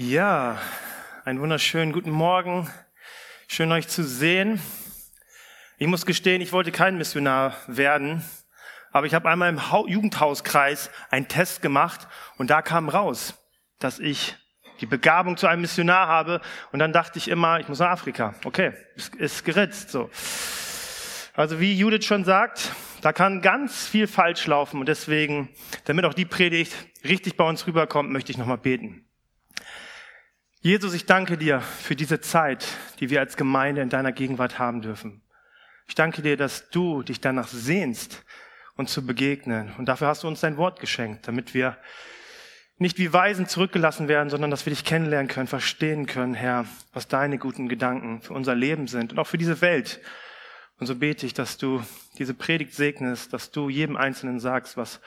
Ja, einen wunderschönen guten Morgen. Schön euch zu sehen. Ich muss gestehen, ich wollte kein Missionar werden, aber ich habe einmal im Jugendhauskreis einen Test gemacht und da kam raus, dass ich die Begabung zu einem Missionar habe und dann dachte ich immer, ich muss nach Afrika. Okay, ist, ist geritzt so. Also wie Judith schon sagt, da kann ganz viel falsch laufen und deswegen, damit auch die Predigt richtig bei uns rüberkommt, möchte ich nochmal beten. Jesus, ich danke dir für diese Zeit, die wir als Gemeinde in deiner Gegenwart haben dürfen. Ich danke dir, dass du dich danach sehnst, uns zu begegnen. Und dafür hast du uns dein Wort geschenkt, damit wir nicht wie Weisen zurückgelassen werden, sondern dass wir dich kennenlernen können, verstehen können, Herr, was deine guten Gedanken für unser Leben sind und auch für diese Welt. Und so bete ich, dass du diese Predigt segnest, dass du jedem Einzelnen sagst, was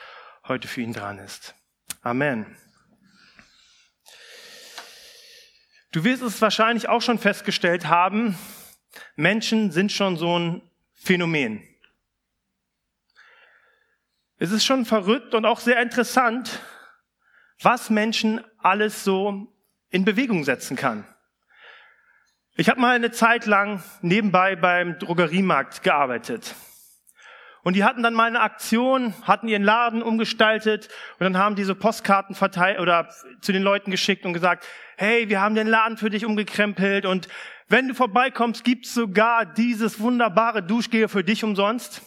heute für ihn dran ist. Amen. Du wirst es wahrscheinlich auch schon festgestellt haben, Menschen sind schon so ein Phänomen. Es ist schon verrückt und auch sehr interessant, was Menschen alles so in Bewegung setzen kann. Ich habe mal eine Zeit lang nebenbei beim Drogeriemarkt gearbeitet. Und die hatten dann mal eine Aktion, hatten ihren Laden umgestaltet und dann haben diese Postkarten verteilt oder zu den Leuten geschickt und gesagt, hey, wir haben den Laden für dich umgekrempelt und wenn du vorbeikommst, gibt's sogar dieses wunderbare Duschgel für dich umsonst,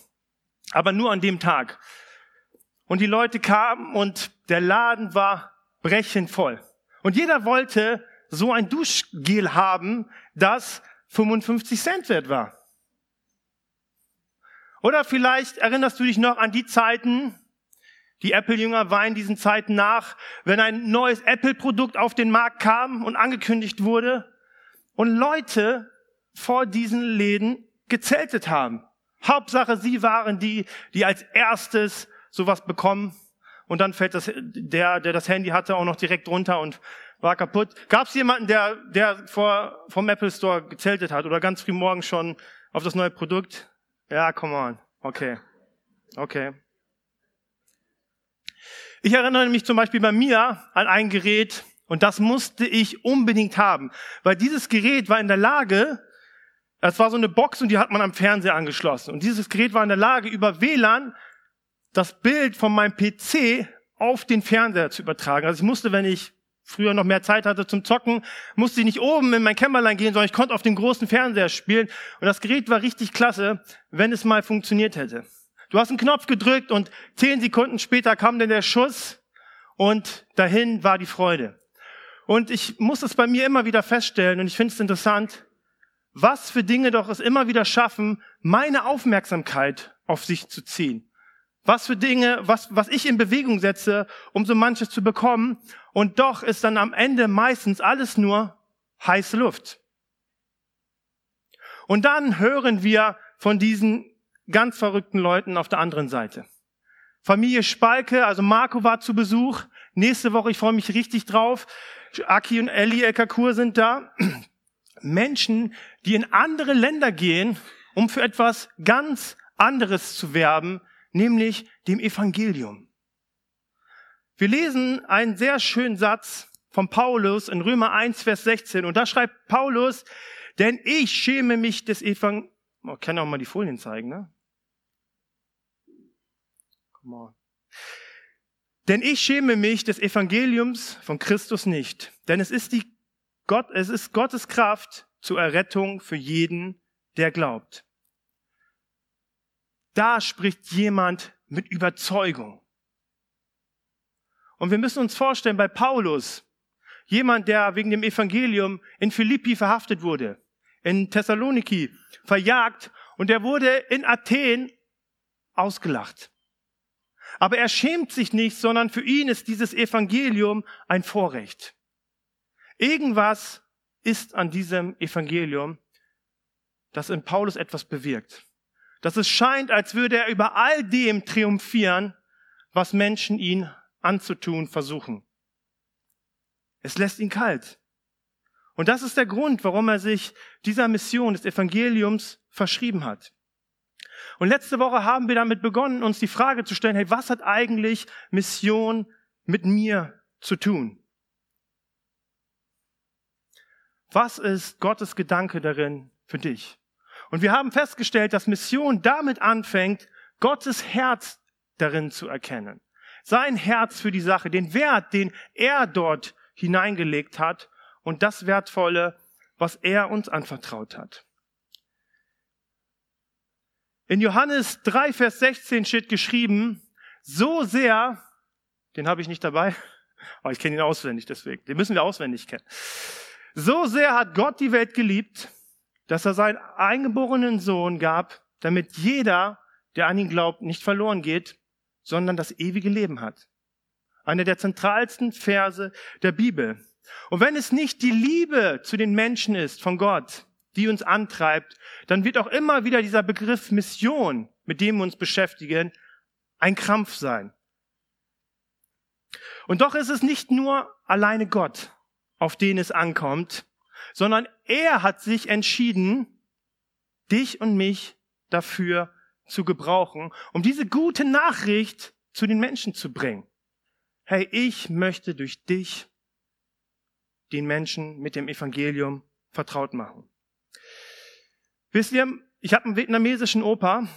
aber nur an dem Tag. Und die Leute kamen und der Laden war brechend voll. Und jeder wollte so ein Duschgel haben, das 55 Cent wert war. Oder vielleicht erinnerst du dich noch an die Zeiten, die Apple-Jünger weinen diesen Zeiten nach, wenn ein neues Apple-Produkt auf den Markt kam und angekündigt wurde und Leute vor diesen Läden gezeltet haben. Hauptsache, sie waren die, die als erstes sowas bekommen und dann fällt das, der, der das Handy hatte, auch noch direkt runter und war kaputt. Gab es jemanden, der, der vor, vom Apple Store gezeltet hat oder ganz früh morgens schon auf das neue Produkt? Ja, come on. Okay. Okay. Ich erinnere mich zum Beispiel bei mir an ein Gerät, und das musste ich unbedingt haben, weil dieses Gerät war in der Lage, es war so eine Box und die hat man am Fernseher angeschlossen. Und dieses Gerät war in der Lage, über WLAN das Bild von meinem PC auf den Fernseher zu übertragen. Also ich musste, wenn ich früher noch mehr Zeit hatte zum Zocken, musste ich nicht oben in mein Kämmerlein gehen, sondern ich konnte auf den großen Fernseher spielen. Und das Gerät war richtig klasse, wenn es mal funktioniert hätte. Du hast einen Knopf gedrückt und zehn Sekunden später kam dann der Schuss und dahin war die Freude. Und ich muss es bei mir immer wieder feststellen und ich finde es interessant, was für Dinge doch es immer wieder schaffen, meine Aufmerksamkeit auf sich zu ziehen. Was für Dinge, was, was ich in Bewegung setze, um so manches zu bekommen. Und doch ist dann am Ende meistens alles nur heiße Luft. Und dann hören wir von diesen ganz verrückten Leuten auf der anderen Seite. Familie Spalke, also Marco war zu Besuch. Nächste Woche, ich freue mich richtig drauf. Aki und Ellie Ekakur sind da. Menschen, die in andere Länder gehen, um für etwas ganz anderes zu werben, nämlich dem Evangelium. Wir lesen einen sehr schönen Satz von Paulus in Römer 1, Vers 16. Und da schreibt Paulus, denn ich schäme mich des Evangeliums. Oh, kann auch mal die Folien zeigen, ne? Come on. Denn ich schäme mich des Evangeliums von Christus nicht, denn es ist die Gott, es ist Gottes Kraft zur Errettung für jeden, der glaubt. Da spricht jemand mit Überzeugung. Und wir müssen uns vorstellen, bei Paulus, jemand, der wegen dem Evangelium in Philippi verhaftet wurde, in Thessaloniki verjagt und der wurde in Athen ausgelacht. Aber er schämt sich nicht, sondern für ihn ist dieses Evangelium ein Vorrecht. Irgendwas ist an diesem Evangelium, das in Paulus etwas bewirkt dass es scheint, als würde er über all dem triumphieren, was Menschen ihn anzutun versuchen. Es lässt ihn kalt. Und das ist der Grund, warum er sich dieser Mission des Evangeliums verschrieben hat. Und letzte Woche haben wir damit begonnen, uns die Frage zu stellen, hey, was hat eigentlich Mission mit mir zu tun? Was ist Gottes Gedanke darin für dich? Und wir haben festgestellt, dass Mission damit anfängt, Gottes Herz darin zu erkennen. Sein Herz für die Sache, den Wert, den er dort hineingelegt hat und das Wertvolle, was er uns anvertraut hat. In Johannes 3, Vers 16 steht geschrieben, so sehr, den habe ich nicht dabei, aber ich kenne ihn auswendig deswegen, den müssen wir auswendig kennen. So sehr hat Gott die Welt geliebt, dass er seinen eingeborenen Sohn gab, damit jeder, der an ihn glaubt, nicht verloren geht, sondern das ewige Leben hat. Einer der zentralsten Verse der Bibel. Und wenn es nicht die Liebe zu den Menschen ist von Gott, die uns antreibt, dann wird auch immer wieder dieser Begriff Mission, mit dem wir uns beschäftigen, ein Krampf sein. Und doch ist es nicht nur alleine Gott, auf den es ankommt, sondern er hat sich entschieden, dich und mich dafür zu gebrauchen, um diese gute Nachricht zu den Menschen zu bringen. Hey, ich möchte durch dich den Menschen mit dem Evangelium vertraut machen. Wisst ihr, ich habe einen vietnamesischen Opa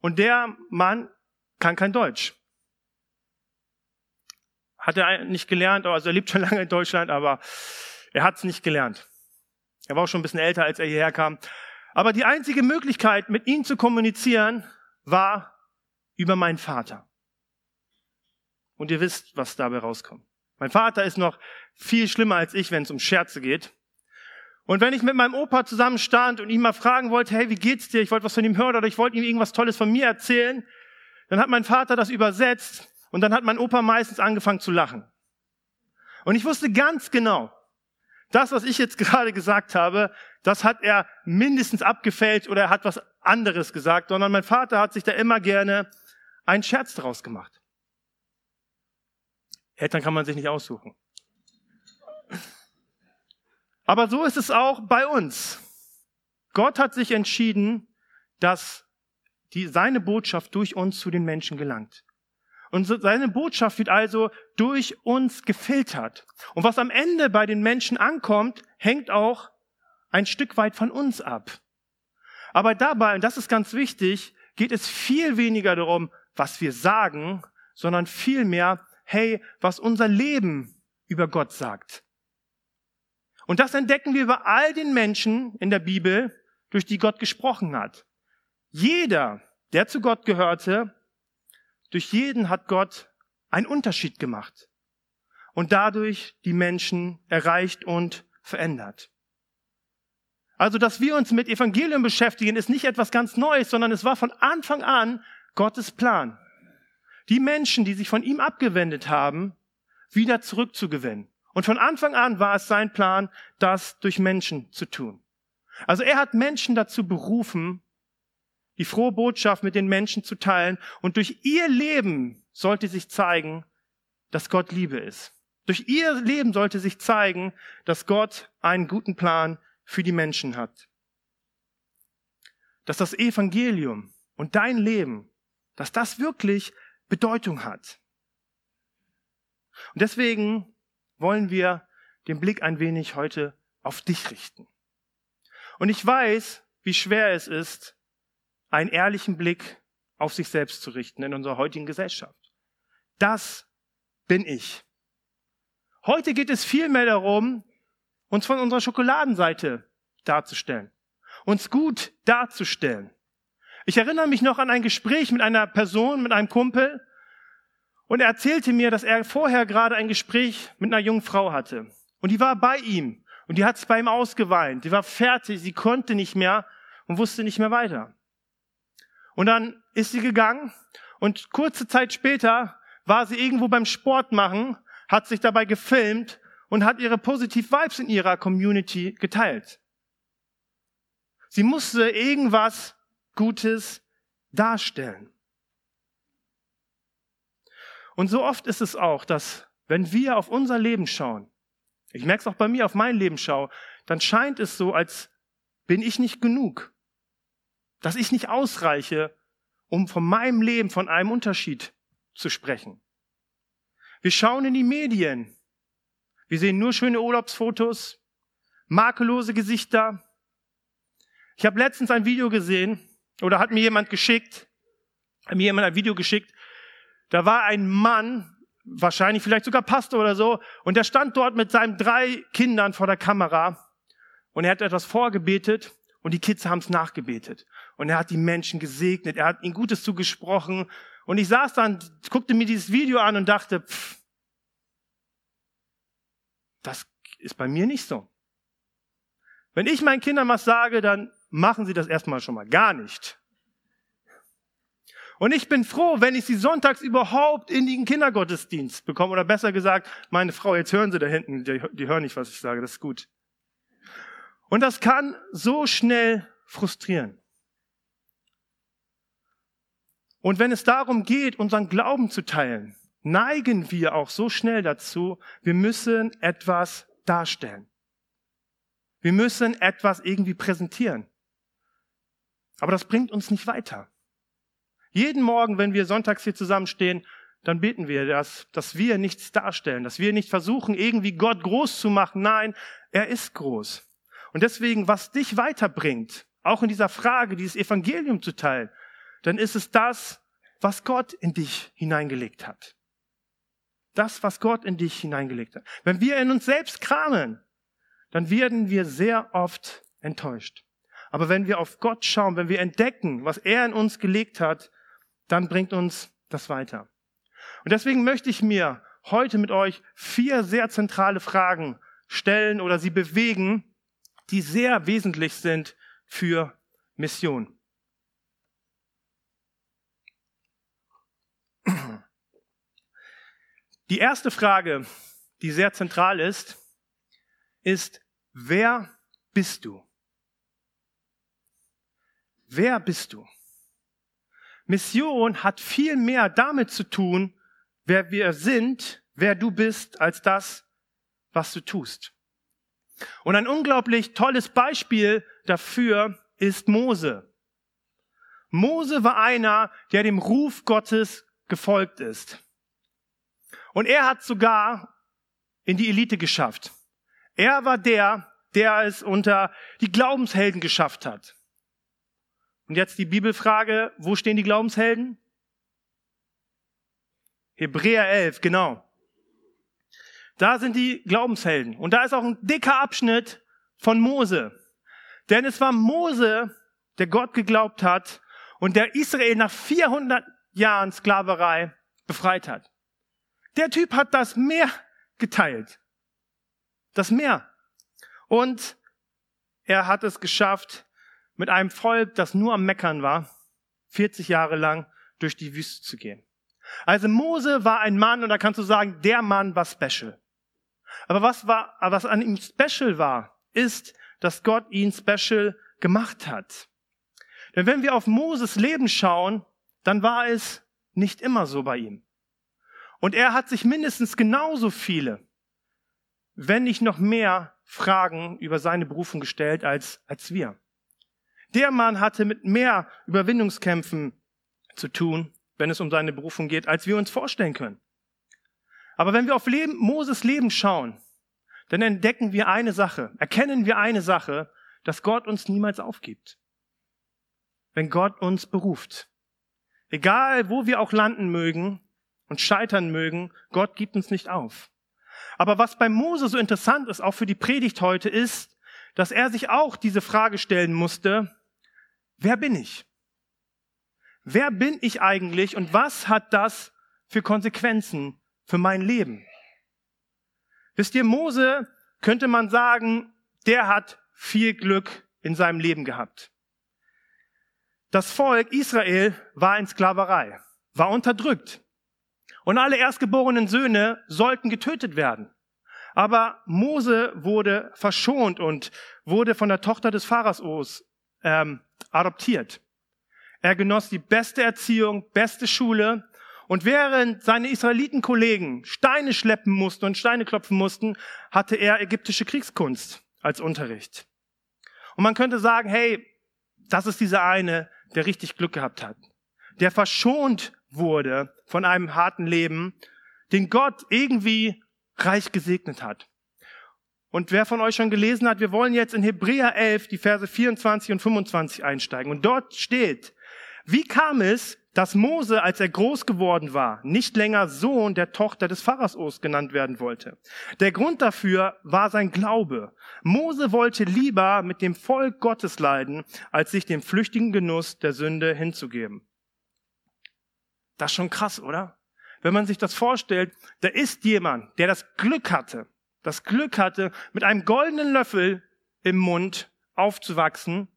und der Mann kann kein Deutsch. Hat er nicht gelernt, also er lebt schon lange in Deutschland, aber er hat es nicht gelernt. Er war auch schon ein bisschen älter, als er hierher kam. Aber die einzige Möglichkeit, mit ihm zu kommunizieren, war über meinen Vater. Und ihr wisst, was dabei rauskommt. Mein Vater ist noch viel schlimmer als ich, wenn es um Scherze geht. Und wenn ich mit meinem Opa zusammen stand und ihn mal fragen wollte, hey, wie geht's dir? Ich wollte was von ihm hören oder ich wollte ihm irgendwas Tolles von mir erzählen, dann hat mein Vater das übersetzt und dann hat mein Opa meistens angefangen zu lachen. Und ich wusste ganz genau, das, was ich jetzt gerade gesagt habe, das hat er mindestens abgefälscht oder er hat was anderes gesagt, sondern mein Vater hat sich da immer gerne einen Scherz draus gemacht. Eltern kann man sich nicht aussuchen. Aber so ist es auch bei uns. Gott hat sich entschieden, dass die, seine Botschaft durch uns zu den Menschen gelangt. Und seine Botschaft wird also durch uns gefiltert. Und was am Ende bei den Menschen ankommt, hängt auch ein Stück weit von uns ab. Aber dabei, und das ist ganz wichtig, geht es viel weniger darum, was wir sagen, sondern vielmehr, hey, was unser Leben über Gott sagt. Und das entdecken wir bei all den Menschen in der Bibel, durch die Gott gesprochen hat. Jeder, der zu Gott gehörte, durch jeden hat Gott einen Unterschied gemacht und dadurch die Menschen erreicht und verändert. Also, dass wir uns mit Evangelium beschäftigen, ist nicht etwas ganz Neues, sondern es war von Anfang an Gottes Plan. Die Menschen, die sich von ihm abgewendet haben, wieder zurückzugewinnen. Und von Anfang an war es sein Plan, das durch Menschen zu tun. Also er hat Menschen dazu berufen, die frohe Botschaft mit den Menschen zu teilen. Und durch ihr Leben sollte sich zeigen, dass Gott Liebe ist. Durch ihr Leben sollte sich zeigen, dass Gott einen guten Plan für die Menschen hat. Dass das Evangelium und dein Leben, dass das wirklich Bedeutung hat. Und deswegen wollen wir den Blick ein wenig heute auf dich richten. Und ich weiß, wie schwer es ist, einen ehrlichen Blick auf sich selbst zu richten in unserer heutigen Gesellschaft. Das bin ich. Heute geht es vielmehr darum, uns von unserer Schokoladenseite darzustellen, uns gut darzustellen. Ich erinnere mich noch an ein Gespräch mit einer Person, mit einem Kumpel, und er erzählte mir, dass er vorher gerade ein Gespräch mit einer jungen Frau hatte. Und die war bei ihm. Und die hat es bei ihm ausgeweint. Die war fertig, sie konnte nicht mehr und wusste nicht mehr weiter. Und dann ist sie gegangen und kurze Zeit später war sie irgendwo beim Sport machen, hat sich dabei gefilmt und hat ihre positiv Vibes in ihrer Community geteilt. Sie musste irgendwas Gutes darstellen. Und so oft ist es auch, dass wenn wir auf unser Leben schauen, ich merke es auch bei mir, auf mein Leben schaue, dann scheint es so, als bin ich nicht genug dass ich nicht ausreiche, um von meinem Leben, von einem Unterschied zu sprechen. Wir schauen in die Medien. Wir sehen nur schöne Urlaubsfotos, makellose Gesichter. Ich habe letztens ein Video gesehen oder hat mir jemand geschickt, hat mir jemand ein Video geschickt. Da war ein Mann, wahrscheinlich vielleicht sogar Pastor oder so, und der stand dort mit seinen drei Kindern vor der Kamera und er hat etwas vorgebetet und die Kids haben es nachgebetet. Und er hat die Menschen gesegnet, er hat ihnen Gutes zugesprochen. Und ich saß dann, guckte mir dieses Video an und dachte, pff, das ist bei mir nicht so. Wenn ich meinen Kindern was sage, dann machen sie das erstmal schon mal gar nicht. Und ich bin froh, wenn ich sie sonntags überhaupt in den Kindergottesdienst bekomme. Oder besser gesagt, meine Frau, jetzt hören sie da hinten, die, die hören nicht, was ich sage, das ist gut. Und das kann so schnell frustrieren. Und wenn es darum geht, unseren Glauben zu teilen, neigen wir auch so schnell dazu, wir müssen etwas darstellen. Wir müssen etwas irgendwie präsentieren. Aber das bringt uns nicht weiter. Jeden Morgen, wenn wir sonntags hier zusammenstehen, dann beten wir, dass, dass wir nichts darstellen, dass wir nicht versuchen, irgendwie Gott groß zu machen. Nein, er ist groß. Und deswegen, was dich weiterbringt, auch in dieser Frage, dieses Evangelium zu teilen, dann ist es das, was Gott in dich hineingelegt hat. Das, was Gott in dich hineingelegt hat. Wenn wir in uns selbst kramen, dann werden wir sehr oft enttäuscht. Aber wenn wir auf Gott schauen, wenn wir entdecken, was er in uns gelegt hat, dann bringt uns das weiter. Und deswegen möchte ich mir heute mit euch vier sehr zentrale Fragen stellen oder sie bewegen, die sehr wesentlich sind für Mission. Die erste Frage, die sehr zentral ist, ist, wer bist du? Wer bist du? Mission hat viel mehr damit zu tun, wer wir sind, wer du bist, als das, was du tust. Und ein unglaublich tolles Beispiel dafür ist Mose. Mose war einer, der dem Ruf Gottes gefolgt ist. Und er hat sogar in die Elite geschafft. Er war der, der es unter die Glaubenshelden geschafft hat. Und jetzt die Bibelfrage, wo stehen die Glaubenshelden? Hebräer 11, genau. Da sind die Glaubenshelden. Und da ist auch ein dicker Abschnitt von Mose. Denn es war Mose, der Gott geglaubt hat und der Israel nach 400 Jahren Sklaverei befreit hat. Der Typ hat das Meer geteilt. Das Meer. Und er hat es geschafft, mit einem Volk, das nur am Meckern war, 40 Jahre lang durch die Wüste zu gehen. Also Mose war ein Mann und da kannst du sagen, der Mann war special. Aber was war, was an ihm special war, ist, dass Gott ihn special gemacht hat. Denn wenn wir auf Moses Leben schauen, dann war es nicht immer so bei ihm. Und er hat sich mindestens genauso viele, wenn nicht noch mehr Fragen über seine Berufung gestellt als, als wir. Der Mann hatte mit mehr Überwindungskämpfen zu tun, wenn es um seine Berufung geht, als wir uns vorstellen können. Aber wenn wir auf Leben, Moses Leben schauen, dann entdecken wir eine Sache, erkennen wir eine Sache, dass Gott uns niemals aufgibt. Wenn Gott uns beruft. Egal, wo wir auch landen mögen und scheitern mögen, Gott gibt uns nicht auf. Aber was bei Mose so interessant ist, auch für die Predigt heute, ist, dass er sich auch diese Frage stellen musste, wer bin ich? Wer bin ich eigentlich und was hat das für Konsequenzen für mein Leben. Wisst ihr, Mose könnte man sagen, der hat viel Glück in seinem Leben gehabt. Das Volk Israel war in Sklaverei, war unterdrückt. Und alle erstgeborenen Söhne sollten getötet werden. Aber Mose wurde verschont und wurde von der Tochter des Pharaos ähm, adoptiert. Er genoss die beste Erziehung, beste Schule und während seine Israelitenkollegen Steine schleppen mussten und Steine klopfen mussten, hatte er ägyptische Kriegskunst als Unterricht. Und man könnte sagen, hey, das ist dieser eine, der richtig Glück gehabt hat, der verschont wurde von einem harten Leben, den Gott irgendwie reich gesegnet hat. Und wer von euch schon gelesen hat, wir wollen jetzt in Hebräer 11 die Verse 24 und 25 einsteigen. Und dort steht, wie kam es, dass Mose, als er groß geworden war, nicht länger Sohn der Tochter des Pharaos genannt werden wollte. Der Grund dafür war sein Glaube. Mose wollte lieber mit dem Volk Gottes leiden, als sich dem flüchtigen Genuss der Sünde hinzugeben. Das ist schon krass, oder? Wenn man sich das vorstellt, da ist jemand, der das Glück hatte, das Glück hatte, mit einem goldenen Löffel im Mund aufzuwachsen,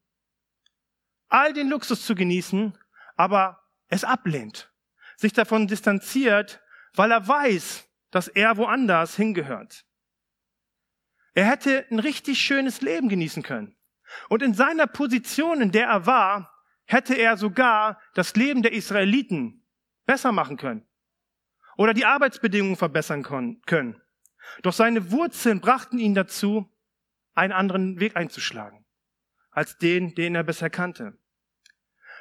all den Luxus zu genießen, aber es ablehnt, sich davon distanziert, weil er weiß, dass er woanders hingehört. Er hätte ein richtig schönes Leben genießen können. Und in seiner Position, in der er war, hätte er sogar das Leben der Israeliten besser machen können. Oder die Arbeitsbedingungen verbessern können. Doch seine Wurzeln brachten ihn dazu, einen anderen Weg einzuschlagen, als den, den er bisher kannte.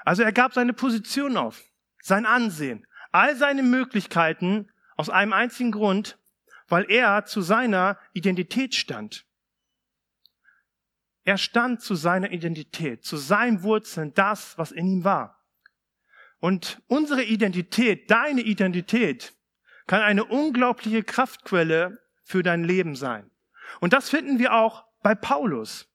Also er gab seine Position auf, sein Ansehen, all seine Möglichkeiten aus einem einzigen Grund, weil er zu seiner Identität stand. Er stand zu seiner Identität, zu seinen Wurzeln, das, was in ihm war. Und unsere Identität, deine Identität, kann eine unglaubliche Kraftquelle für dein Leben sein. Und das finden wir auch bei Paulus.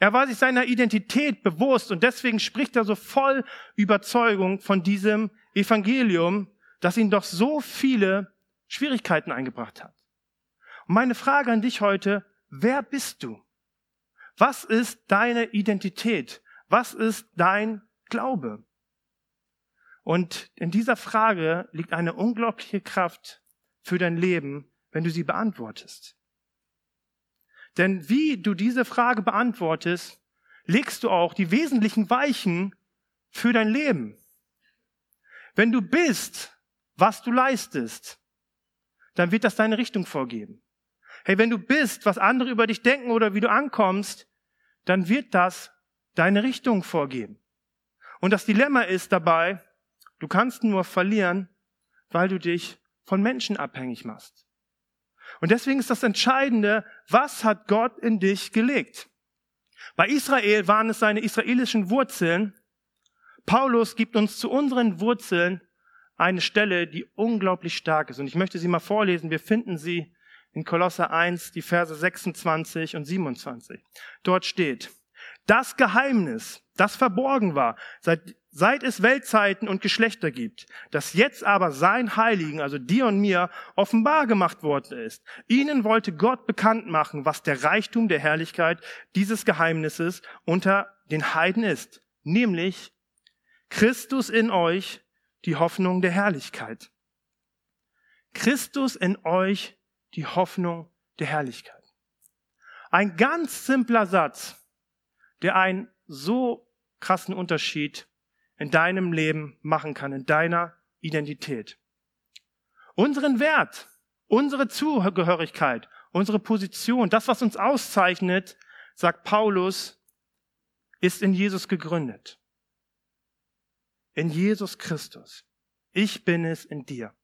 Er war sich seiner Identität bewusst und deswegen spricht er so voll Überzeugung von diesem Evangelium, das ihn doch so viele Schwierigkeiten eingebracht hat. Und meine Frage an dich heute, wer bist du? Was ist deine Identität? Was ist dein Glaube? Und in dieser Frage liegt eine unglaubliche Kraft für dein Leben, wenn du sie beantwortest. Denn wie du diese Frage beantwortest, legst du auch die wesentlichen Weichen für dein Leben. Wenn du bist, was du leistest, dann wird das deine Richtung vorgeben. Hey, wenn du bist, was andere über dich denken oder wie du ankommst, dann wird das deine Richtung vorgeben. Und das Dilemma ist dabei, du kannst nur verlieren, weil du dich von Menschen abhängig machst. Und deswegen ist das Entscheidende, was hat Gott in dich gelegt? Bei Israel waren es seine israelischen Wurzeln. Paulus gibt uns zu unseren Wurzeln eine Stelle, die unglaublich stark ist. Und ich möchte sie mal vorlesen. Wir finden sie in Kolosser 1, die Verse 26 und 27. Dort steht, das Geheimnis, das verborgen war, seit seit es Weltzeiten und Geschlechter gibt, das jetzt aber sein Heiligen, also dir und mir, offenbar gemacht worden ist. Ihnen wollte Gott bekannt machen, was der Reichtum der Herrlichkeit dieses Geheimnisses unter den Heiden ist, nämlich Christus in euch, die Hoffnung der Herrlichkeit. Christus in euch, die Hoffnung der Herrlichkeit. Ein ganz simpler Satz, der einen so krassen Unterschied in deinem Leben machen kann, in deiner Identität. Unseren Wert, unsere Zugehörigkeit, unsere Position, das, was uns auszeichnet, sagt Paulus, ist in Jesus gegründet. In Jesus Christus. Ich bin es in dir.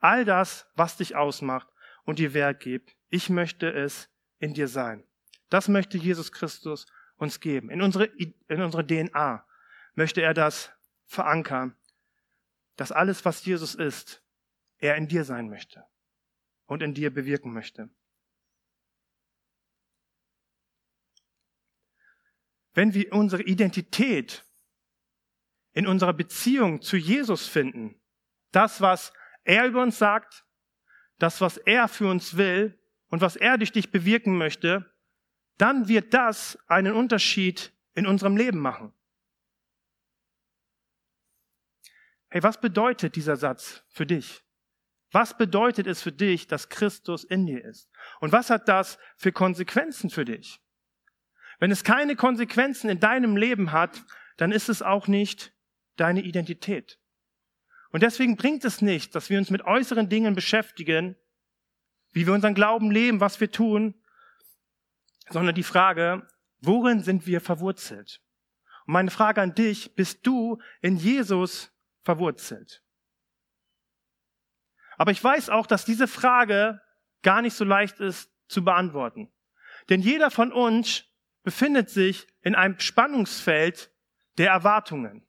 All das, was dich ausmacht und dir Wert gibt, ich möchte es in dir sein. Das möchte Jesus Christus uns geben. In unsere, in unsere DNA möchte er das verankern, dass alles, was Jesus ist, er in dir sein möchte und in dir bewirken möchte. Wenn wir unsere Identität in unserer Beziehung zu Jesus finden, das, was er über uns sagt, das, was er für uns will und was er durch dich bewirken möchte, dann wird das einen Unterschied in unserem Leben machen. Hey, was bedeutet dieser Satz für dich? Was bedeutet es für dich, dass Christus in dir ist? Und was hat das für Konsequenzen für dich? Wenn es keine Konsequenzen in deinem Leben hat, dann ist es auch nicht deine Identität. Und deswegen bringt es nicht, dass wir uns mit äußeren Dingen beschäftigen, wie wir unseren Glauben leben, was wir tun, sondern die Frage, worin sind wir verwurzelt? Und meine Frage an dich, bist du in Jesus verwurzelt. Aber ich weiß auch, dass diese Frage gar nicht so leicht ist zu beantworten. Denn jeder von uns befindet sich in einem Spannungsfeld der Erwartungen.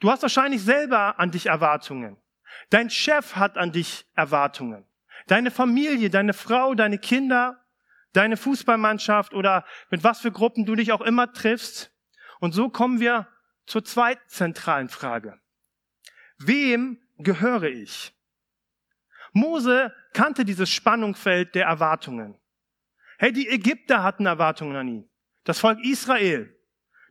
Du hast wahrscheinlich selber an dich Erwartungen. Dein Chef hat an dich Erwartungen. Deine Familie, deine Frau, deine Kinder, deine Fußballmannschaft oder mit was für Gruppen du dich auch immer triffst. Und so kommen wir zur zweiten zentralen Frage. Wem gehöre ich? Mose kannte dieses Spannungsfeld der Erwartungen. Hey, die Ägypter hatten Erwartungen an ihn. Das Volk Israel,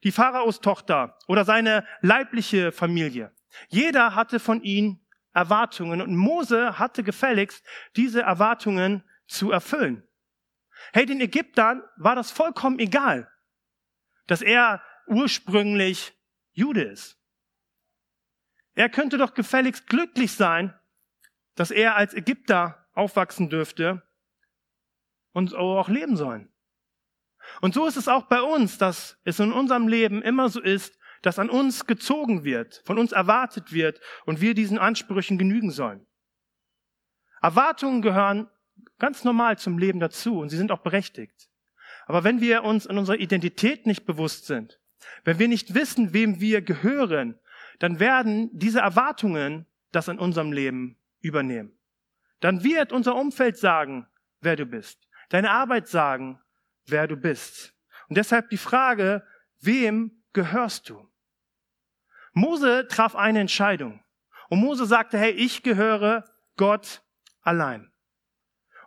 die Pharaos Tochter oder seine leibliche Familie. Jeder hatte von ihm Erwartungen und Mose hatte gefälligst, diese Erwartungen zu erfüllen. Hey, den Ägyptern war das vollkommen egal, dass er ursprünglich Jude ist. Er könnte doch gefälligst glücklich sein, dass er als Ägypter aufwachsen dürfte und auch leben sollen. Und so ist es auch bei uns, dass es in unserem Leben immer so ist, dass an uns gezogen wird, von uns erwartet wird und wir diesen Ansprüchen genügen sollen. Erwartungen gehören ganz normal zum Leben dazu und sie sind auch berechtigt. Aber wenn wir uns in unserer Identität nicht bewusst sind, wenn wir nicht wissen, wem wir gehören, dann werden diese Erwartungen das in unserem Leben übernehmen. Dann wird unser Umfeld sagen, wer du bist. Deine Arbeit sagen, wer du bist. Und deshalb die Frage, wem gehörst du? Mose traf eine Entscheidung. Und Mose sagte, hey, ich gehöre Gott allein.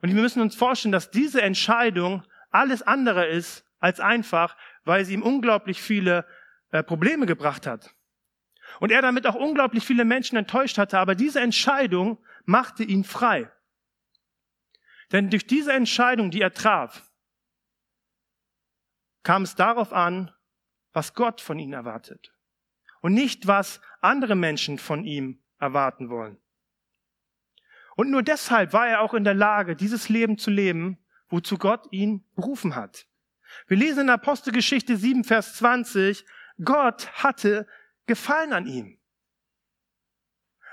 Und wir müssen uns vorstellen, dass diese Entscheidung alles andere ist als einfach, weil sie ihm unglaublich viele äh, Probleme gebracht hat. Und er damit auch unglaublich viele Menschen enttäuscht hatte, aber diese Entscheidung machte ihn frei. Denn durch diese Entscheidung, die er traf, kam es darauf an, was Gott von ihm erwartet und nicht, was andere Menschen von ihm erwarten wollen. Und nur deshalb war er auch in der Lage, dieses Leben zu leben, wozu Gott ihn berufen hat. Wir lesen in Apostelgeschichte 7, Vers 20, Gott hatte Gefallen an ihm.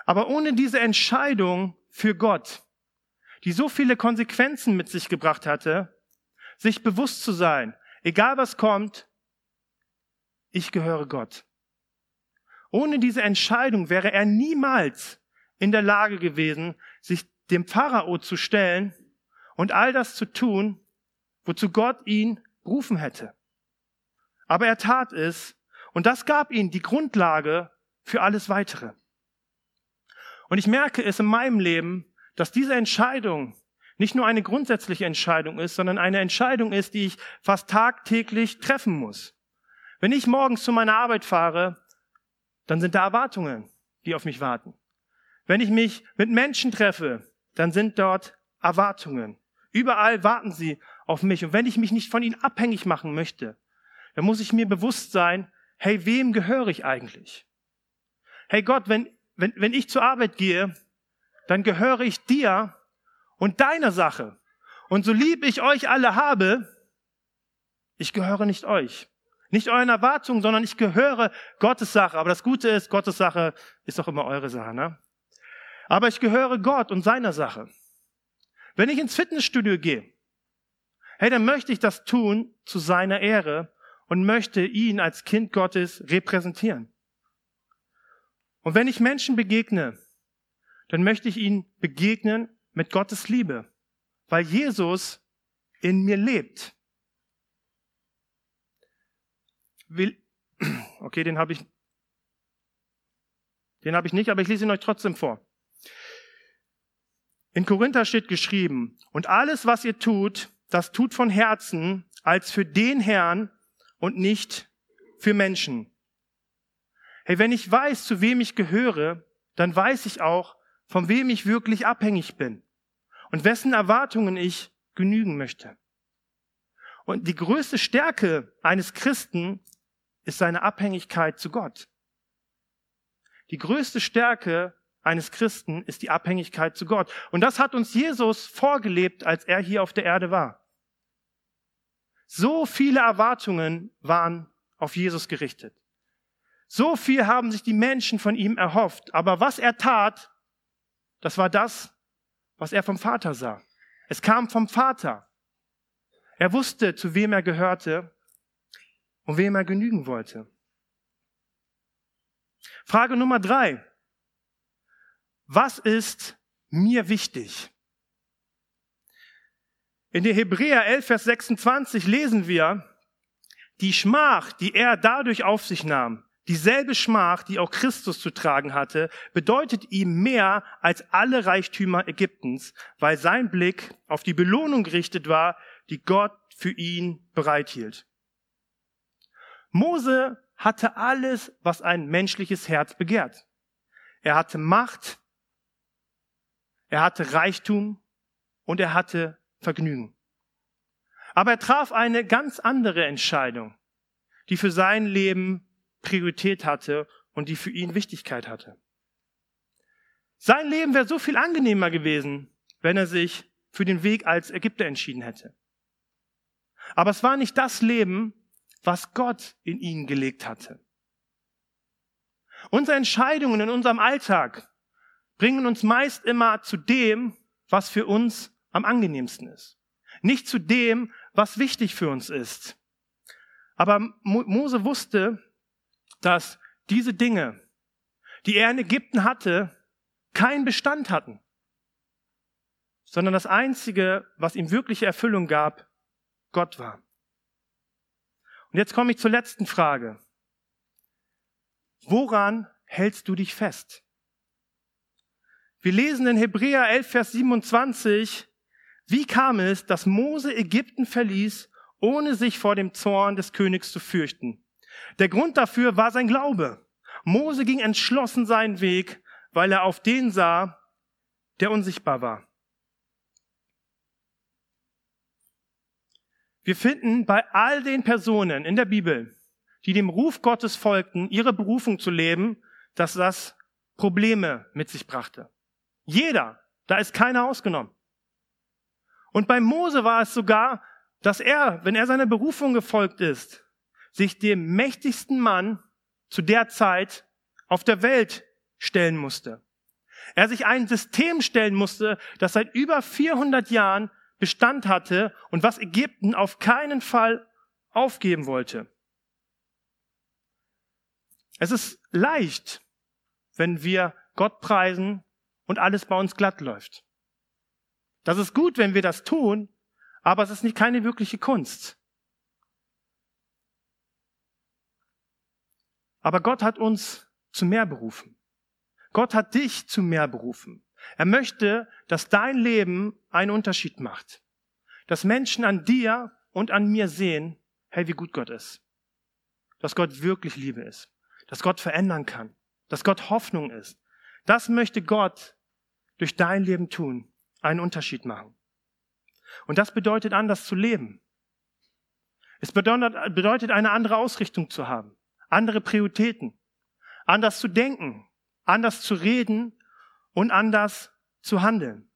Aber ohne diese Entscheidung für Gott, die so viele Konsequenzen mit sich gebracht hatte, sich bewusst zu sein, egal was kommt, ich gehöre Gott. Ohne diese Entscheidung wäre er niemals in der Lage gewesen, sich dem Pharao zu stellen und all das zu tun, wozu Gott ihn berufen hätte. Aber er tat es und das gab ihm die Grundlage für alles weitere. Und ich merke es in meinem Leben, dass diese Entscheidung nicht nur eine grundsätzliche Entscheidung ist, sondern eine Entscheidung ist, die ich fast tagtäglich treffen muss. Wenn ich morgens zu meiner Arbeit fahre, dann sind da Erwartungen, die auf mich warten. Wenn ich mich mit Menschen treffe, dann sind dort Erwartungen. Überall warten sie auf mich. Und wenn ich mich nicht von ihnen abhängig machen möchte, dann muss ich mir bewusst sein, hey, wem gehöre ich eigentlich? Hey Gott, wenn, wenn, wenn ich zur Arbeit gehe, dann gehöre ich dir und deiner Sache. Und so lieb ich euch alle habe, ich gehöre nicht euch. Nicht euren Erwartungen, sondern ich gehöre Gottes Sache. Aber das Gute ist, Gottes Sache ist doch immer eure Sache, ne? Aber ich gehöre Gott und seiner Sache. Wenn ich ins Fitnessstudio gehe, hey, dann möchte ich das tun zu seiner Ehre und möchte ihn als Kind Gottes repräsentieren. Und wenn ich Menschen begegne, dann möchte ich ihnen begegnen mit Gottes Liebe, weil Jesus in mir lebt. okay, den habe ich, den habe ich nicht, aber ich lese ihn euch trotzdem vor. In Korinther steht geschrieben, und alles, was ihr tut, das tut von Herzen, als für den Herrn und nicht für Menschen. Hey, wenn ich weiß, zu wem ich gehöre, dann weiß ich auch, von wem ich wirklich abhängig bin und wessen Erwartungen ich genügen möchte. Und die größte Stärke eines Christen ist seine Abhängigkeit zu Gott. Die größte Stärke eines Christen ist die Abhängigkeit zu Gott. Und das hat uns Jesus vorgelebt, als er hier auf der Erde war. So viele Erwartungen waren auf Jesus gerichtet. So viel haben sich die Menschen von ihm erhofft. Aber was er tat, das war das, was er vom Vater sah. Es kam vom Vater. Er wusste, zu wem er gehörte und wem er genügen wollte. Frage Nummer drei. Was ist mir wichtig? In der Hebräer 11, Vers 26 lesen wir, die Schmach, die er dadurch auf sich nahm, dieselbe Schmach, die auch Christus zu tragen hatte, bedeutet ihm mehr als alle Reichtümer Ägyptens, weil sein Blick auf die Belohnung gerichtet war, die Gott für ihn bereithielt. Mose hatte alles, was ein menschliches Herz begehrt. Er hatte Macht, er hatte Reichtum und er hatte Vergnügen. Aber er traf eine ganz andere Entscheidung, die für sein Leben Priorität hatte und die für ihn Wichtigkeit hatte. Sein Leben wäre so viel angenehmer gewesen, wenn er sich für den Weg als Ägypter entschieden hätte. Aber es war nicht das Leben, was Gott in ihn gelegt hatte. Unsere Entscheidungen in unserem Alltag bringen uns meist immer zu dem, was für uns am angenehmsten ist. Nicht zu dem, was wichtig für uns ist. Aber Mose wusste, dass diese Dinge, die er in Ägypten hatte, keinen Bestand hatten, sondern das Einzige, was ihm wirkliche Erfüllung gab, Gott war. Und jetzt komme ich zur letzten Frage. Woran hältst du dich fest? Wir lesen in Hebräer 11, Vers 27, wie kam es, dass Mose Ägypten verließ, ohne sich vor dem Zorn des Königs zu fürchten? Der Grund dafür war sein Glaube. Mose ging entschlossen seinen Weg, weil er auf den sah, der unsichtbar war. Wir finden bei all den Personen in der Bibel, die dem Ruf Gottes folgten, ihre Berufung zu leben, dass das Probleme mit sich brachte. Jeder, da ist keiner ausgenommen. Und bei Mose war es sogar, dass er, wenn er seiner Berufung gefolgt ist, sich dem mächtigsten Mann zu der Zeit auf der Welt stellen musste. Er sich ein System stellen musste, das seit über 400 Jahren Bestand hatte und was Ägypten auf keinen Fall aufgeben wollte. Es ist leicht, wenn wir Gott preisen und alles bei uns glatt läuft. Das ist gut, wenn wir das tun, aber es ist nicht keine wirkliche Kunst. Aber Gott hat uns zu mehr berufen. Gott hat dich zu mehr berufen. Er möchte, dass dein Leben einen Unterschied macht. Dass Menschen an dir und an mir sehen, hey, wie gut Gott ist. Dass Gott wirklich Liebe ist. Dass Gott verändern kann. Dass Gott Hoffnung ist. Das möchte Gott durch dein Leben tun, einen Unterschied machen. Und das bedeutet anders zu leben. Es bedeutet eine andere Ausrichtung zu haben, andere Prioritäten, anders zu denken, anders zu reden und anders zu handeln.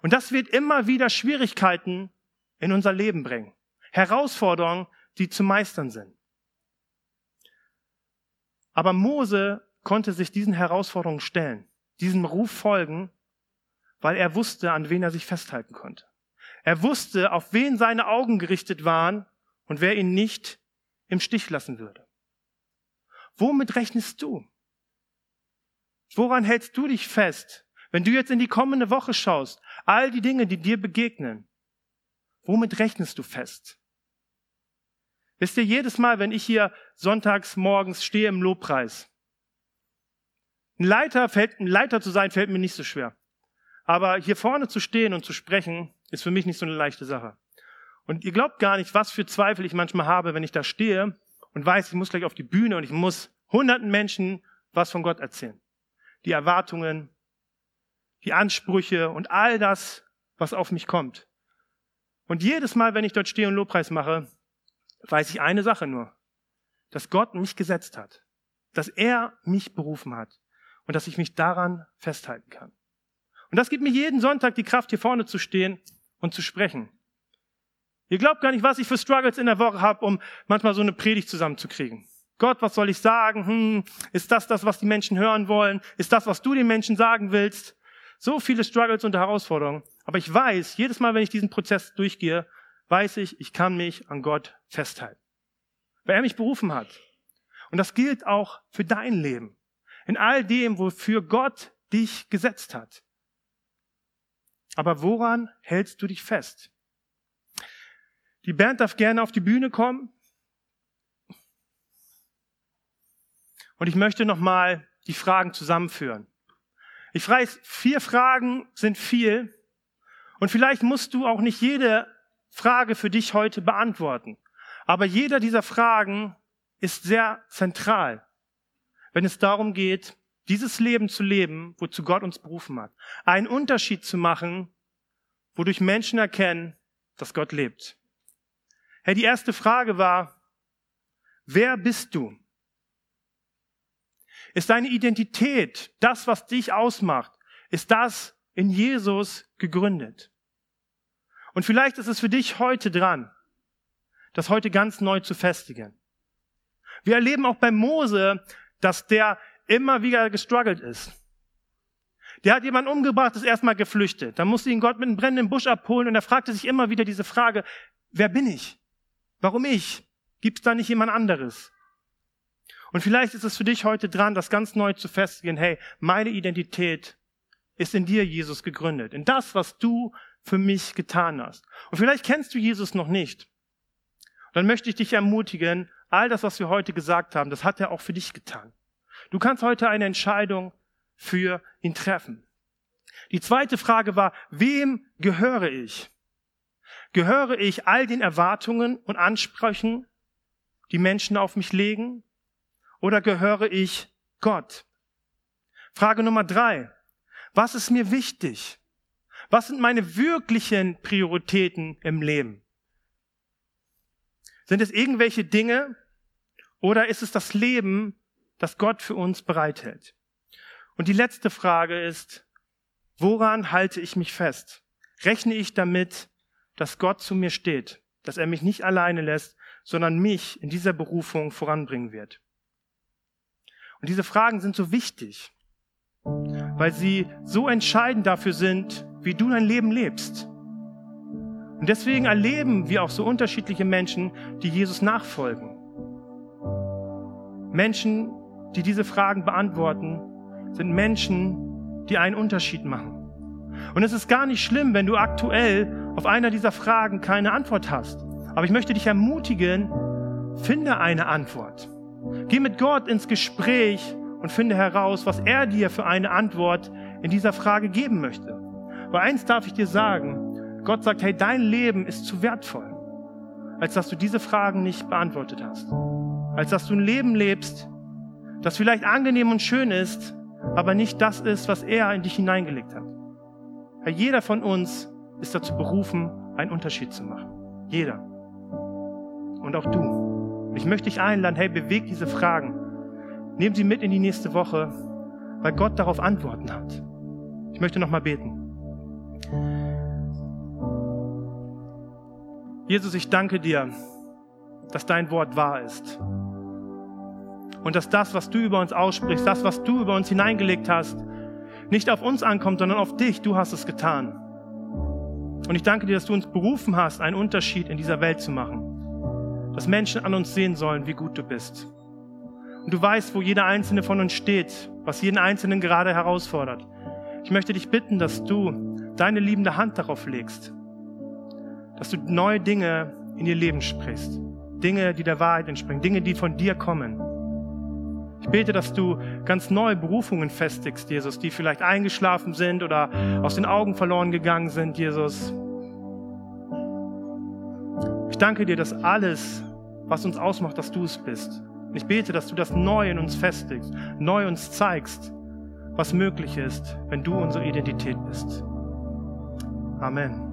Und das wird immer wieder Schwierigkeiten in unser Leben bringen. Herausforderungen, die zu meistern sind. Aber Mose konnte sich diesen Herausforderungen stellen, diesem Ruf folgen, weil er wusste, an wen er sich festhalten konnte. Er wusste, auf wen seine Augen gerichtet waren und wer ihn nicht im Stich lassen würde. Womit rechnest du? Woran hältst du dich fest, wenn du jetzt in die kommende Woche schaust? All die Dinge, die dir begegnen. Womit rechnest du fest? Wisst ihr, jedes Mal, wenn ich hier sonntags morgens stehe im Lobpreis, ein Leiter, fällt, ein Leiter zu sein, fällt mir nicht so schwer. Aber hier vorne zu stehen und zu sprechen, ist für mich nicht so eine leichte Sache. Und ihr glaubt gar nicht, was für Zweifel ich manchmal habe, wenn ich da stehe und weiß, ich muss gleich auf die Bühne und ich muss hunderten Menschen was von Gott erzählen die Erwartungen, die Ansprüche und all das, was auf mich kommt. Und jedes Mal, wenn ich dort stehe und Lobpreis mache, weiß ich eine Sache nur, dass Gott mich gesetzt hat, dass er mich berufen hat und dass ich mich daran festhalten kann. Und das gibt mir jeden Sonntag die Kraft, hier vorne zu stehen und zu sprechen. Ihr glaubt gar nicht, was ich für Struggles in der Woche habe, um manchmal so eine Predigt zusammenzukriegen. Gott, was soll ich sagen? Hm, ist das das, was die Menschen hören wollen? Ist das, was du den Menschen sagen willst? So viele Struggles und Herausforderungen. Aber ich weiß, jedes Mal, wenn ich diesen Prozess durchgehe, weiß ich, ich kann mich an Gott festhalten. Weil er mich berufen hat. Und das gilt auch für dein Leben. In all dem, wofür Gott dich gesetzt hat. Aber woran hältst du dich fest? Die Band darf gerne auf die Bühne kommen. Und ich möchte nochmal die Fragen zusammenführen. Ich weiß, vier Fragen sind viel. Und vielleicht musst du auch nicht jede Frage für dich heute beantworten. Aber jeder dieser Fragen ist sehr zentral, wenn es darum geht, dieses Leben zu leben, wozu Gott uns berufen hat. Einen Unterschied zu machen, wodurch Menschen erkennen, dass Gott lebt. Herr, die erste Frage war, wer bist du? Ist deine Identität, das, was dich ausmacht, ist das in Jesus gegründet? Und vielleicht ist es für dich heute dran, das heute ganz neu zu festigen. Wir erleben auch bei Mose, dass der immer wieder gestruggelt ist. Der hat jemanden umgebracht, ist erstmal geflüchtet. Dann musste ihn Gott mit einem brennenden Busch abholen und er fragte sich immer wieder diese Frage, wer bin ich? Warum ich? Gibt es da nicht jemand anderes? Und vielleicht ist es für dich heute dran, das ganz neu zu festigen. Hey, meine Identität ist in dir, Jesus, gegründet. In das, was du für mich getan hast. Und vielleicht kennst du Jesus noch nicht. Und dann möchte ich dich ermutigen, all das, was wir heute gesagt haben, das hat er auch für dich getan. Du kannst heute eine Entscheidung für ihn treffen. Die zweite Frage war, wem gehöre ich? Gehöre ich all den Erwartungen und Ansprüchen, die Menschen auf mich legen? Oder gehöre ich Gott? Frage Nummer drei. Was ist mir wichtig? Was sind meine wirklichen Prioritäten im Leben? Sind es irgendwelche Dinge oder ist es das Leben, das Gott für uns bereithält? Und die letzte Frage ist, woran halte ich mich fest? Rechne ich damit, dass Gott zu mir steht, dass er mich nicht alleine lässt, sondern mich in dieser Berufung voranbringen wird? Und diese Fragen sind so wichtig, weil sie so entscheidend dafür sind, wie du dein Leben lebst. Und deswegen erleben wir auch so unterschiedliche Menschen, die Jesus nachfolgen. Menschen, die diese Fragen beantworten, sind Menschen, die einen Unterschied machen. Und es ist gar nicht schlimm, wenn du aktuell auf einer dieser Fragen keine Antwort hast. Aber ich möchte dich ermutigen, finde eine Antwort. Geh mit Gott ins Gespräch und finde heraus, was er dir für eine Antwort in dieser Frage geben möchte. Weil eins darf ich dir sagen, Gott sagt, hey, dein Leben ist zu wertvoll, als dass du diese Fragen nicht beantwortet hast. Als dass du ein Leben lebst, das vielleicht angenehm und schön ist, aber nicht das ist, was er in dich hineingelegt hat. Herr, jeder von uns ist dazu berufen, einen Unterschied zu machen. Jeder. Und auch du. Ich möchte dich einladen, hey, beweg diese Fragen. Nehmen sie mit in die nächste Woche, weil Gott darauf Antworten hat. Ich möchte noch mal beten. Jesus, ich danke dir, dass dein Wort wahr ist. Und dass das, was du über uns aussprichst, das, was du über uns hineingelegt hast, nicht auf uns ankommt, sondern auf dich. Du hast es getan. Und ich danke dir, dass du uns berufen hast, einen Unterschied in dieser Welt zu machen. Dass Menschen an uns sehen sollen, wie gut du bist. Und du weißt, wo jeder Einzelne von uns steht, was jeden Einzelnen gerade herausfordert. Ich möchte dich bitten, dass du deine liebende Hand darauf legst, dass du neue Dinge in ihr Leben sprichst. Dinge, die der Wahrheit entspringen, Dinge, die von dir kommen. Ich bete, dass du ganz neue Berufungen festigst, Jesus, die vielleicht eingeschlafen sind oder aus den Augen verloren gegangen sind, Jesus. Ich danke dir, dass alles, was uns ausmacht, dass du es bist. Ich bete, dass du das neu in uns festigst, neu uns zeigst, was möglich ist, wenn du unsere Identität bist. Amen.